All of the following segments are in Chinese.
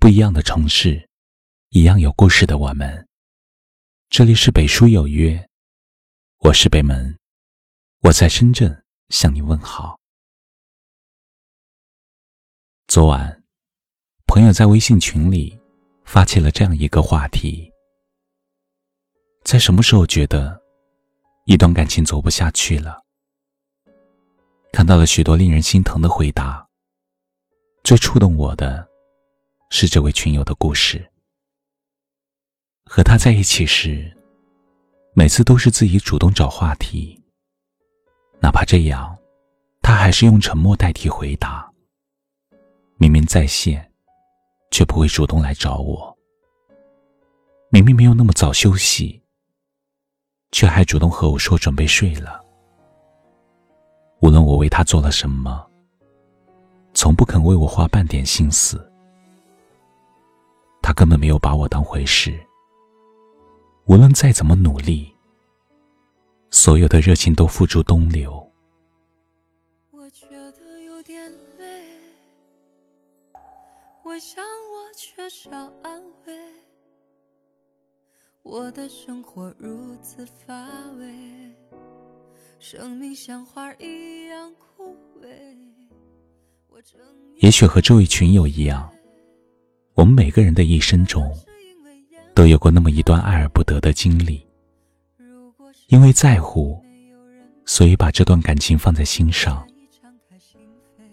不一样的城市，一样有故事的我们。这里是北书有约，我是北门，我在深圳向你问好。昨晚，朋友在微信群里发起了这样一个话题：在什么时候觉得一段感情走不下去了？看到了许多令人心疼的回答。最触动我的，是这位群友的故事。和他在一起时，每次都是自己主动找话题，哪怕这样，他还是用沉默代替回答。明明在线，却不会主动来找我。明明没有那么早休息，却还主动和我说准备睡了。无论我为他做了什么。从不肯为我花半点心思，他根本没有把我当回事。无论再怎么努力，所有的热情都付诸东流。我觉得有点累，我想我缺少安慰，我的生活如此乏味，生命像花一样枯萎。也许和这位群友一样，我们每个人的一生中，都有过那么一段爱而不得的经历。因为在乎，所以把这段感情放在心上；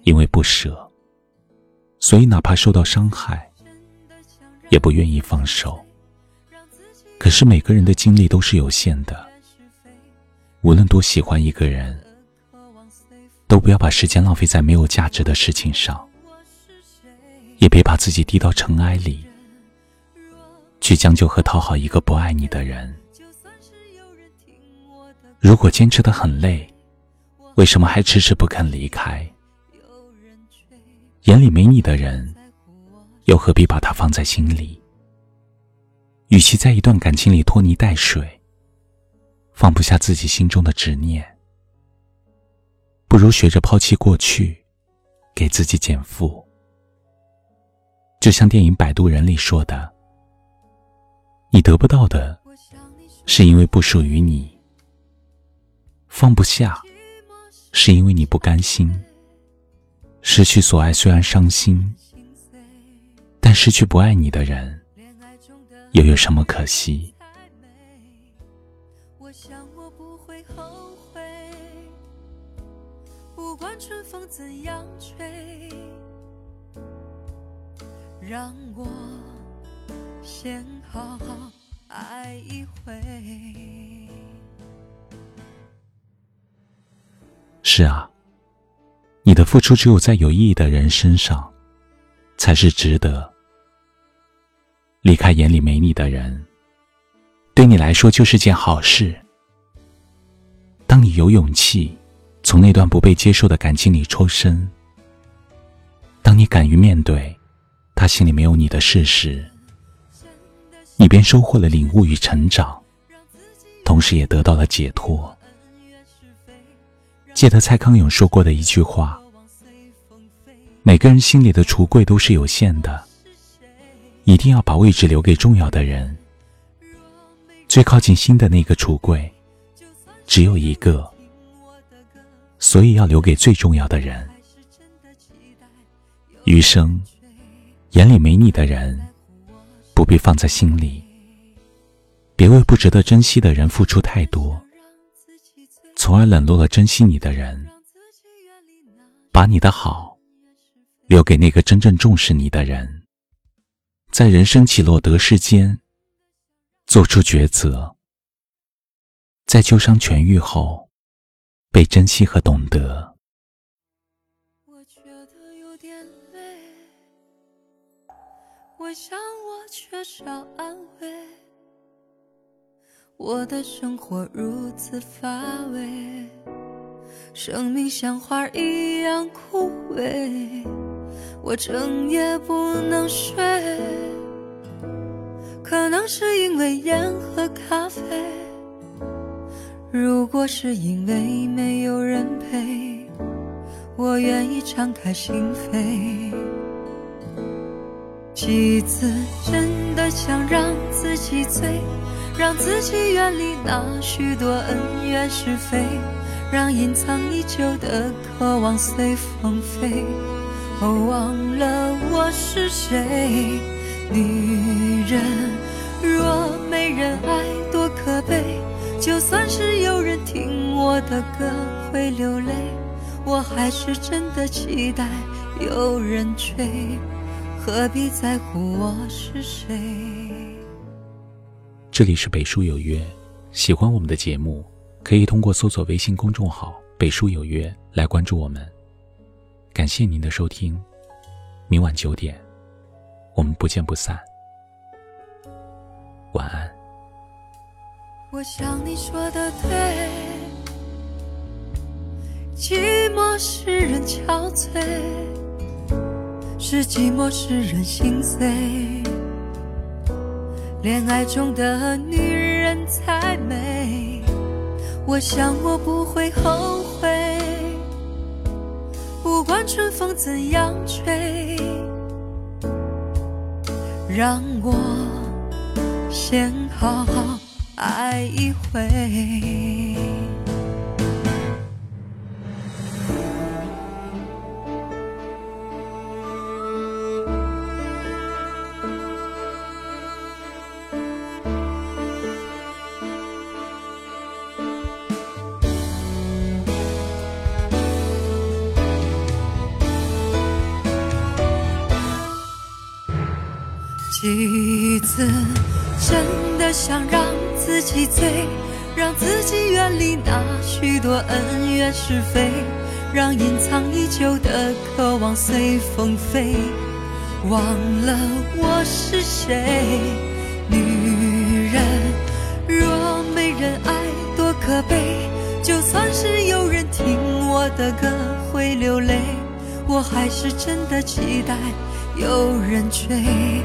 因为不舍，所以哪怕受到伤害，也不愿意放手。可是每个人的精力都是有限的，无论多喜欢一个人。都不要把时间浪费在没有价值的事情上，也别把自己低到尘埃里，去将就和讨好一个不爱你的人。如果坚持的很累，为什么还迟迟不肯离开？眼里没你的人，又何必把他放在心里？与其在一段感情里拖泥带水，放不下自己心中的执念。不如学着抛弃过去，给自己减负。就像电影《摆渡人》里说的：“你得不到的，是因为不属于你；放不下，是因为你不甘心。失去所爱虽然伤心，但失去不爱你的人，又有什么可惜？”春风怎样吹？让我先好好爱一回。是啊，你的付出只有在有意义的人身上，才是值得。离开眼里没你的人，对你来说就是件好事。当你有勇气。从那段不被接受的感情里抽身。当你敢于面对他心里没有你的事实，你便收获了领悟与成长，同时也得到了解脱。记得蔡康永说过的一句话：每个人心里的橱柜都是有限的，一定要把位置留给重要的人。最靠近心的那个橱柜，只有一个。所以要留给最重要的人。余生，眼里没你的人，不必放在心里。别为不值得珍惜的人付出太多，从而冷落了珍惜你的人。把你的好，留给那个真正重视你的人。在人生起落得失间，做出抉择。在旧伤痊愈后。被珍惜和懂得。我觉得有点累，我想我缺少安慰，我的生活如此乏味，生命像花一样枯萎，我整夜不能睡，可能是因为烟和咖啡。如果是因为没有人陪，我愿意敞开心扉。几次真的想让自己醉，让自己远离那许多恩怨是非，让隐藏已久的渴望随风飞。哦，忘了我是谁。女人若没人爱，多可悲。就算是有人听我的歌会流泪，我还是真的期待有人追。何必在乎我是谁？这里是北书有约，喜欢我们的节目，可以通过搜索微信公众号“北书有约”来关注我们。感谢您的收听，明晚九点，我们不见不散。晚安。我想你说的对，寂寞使人憔悴，是寂寞使人心碎。恋爱中的女人才美，我想我不会后悔。不管春风怎样吹，让我先好好爱一回。几次真的想让自己醉，让自己远离那许多恩怨是非，让隐藏已久的渴望随风飞，忘了我是谁。女人若没人爱，多可悲。就算是有人听我的歌会流泪，我还是真的期待有人追。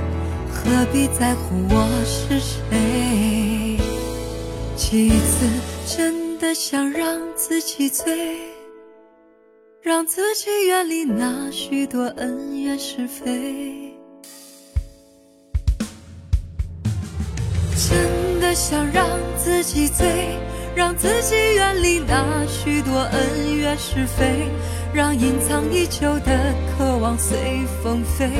何必在乎我是谁？几次真的想让自己醉，让自己远离那许多恩怨是非。真的想让自己醉，让自己远离那许多恩怨是非，让隐藏已久的渴望随风飞。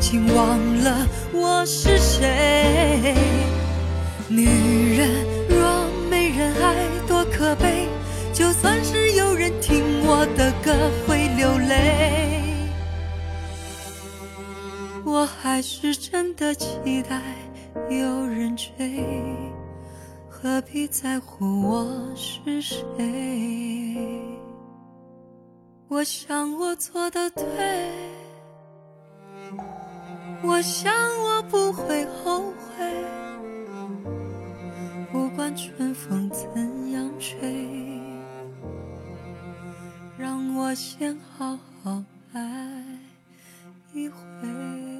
竟忘了我是谁。女人若没人爱，多可悲。就算是有人听我的歌会流泪，我还是真的期待有人追。何必在乎我是谁？我想我做的对。我想我不会后悔，不管春风怎样吹，让我先好好爱一回。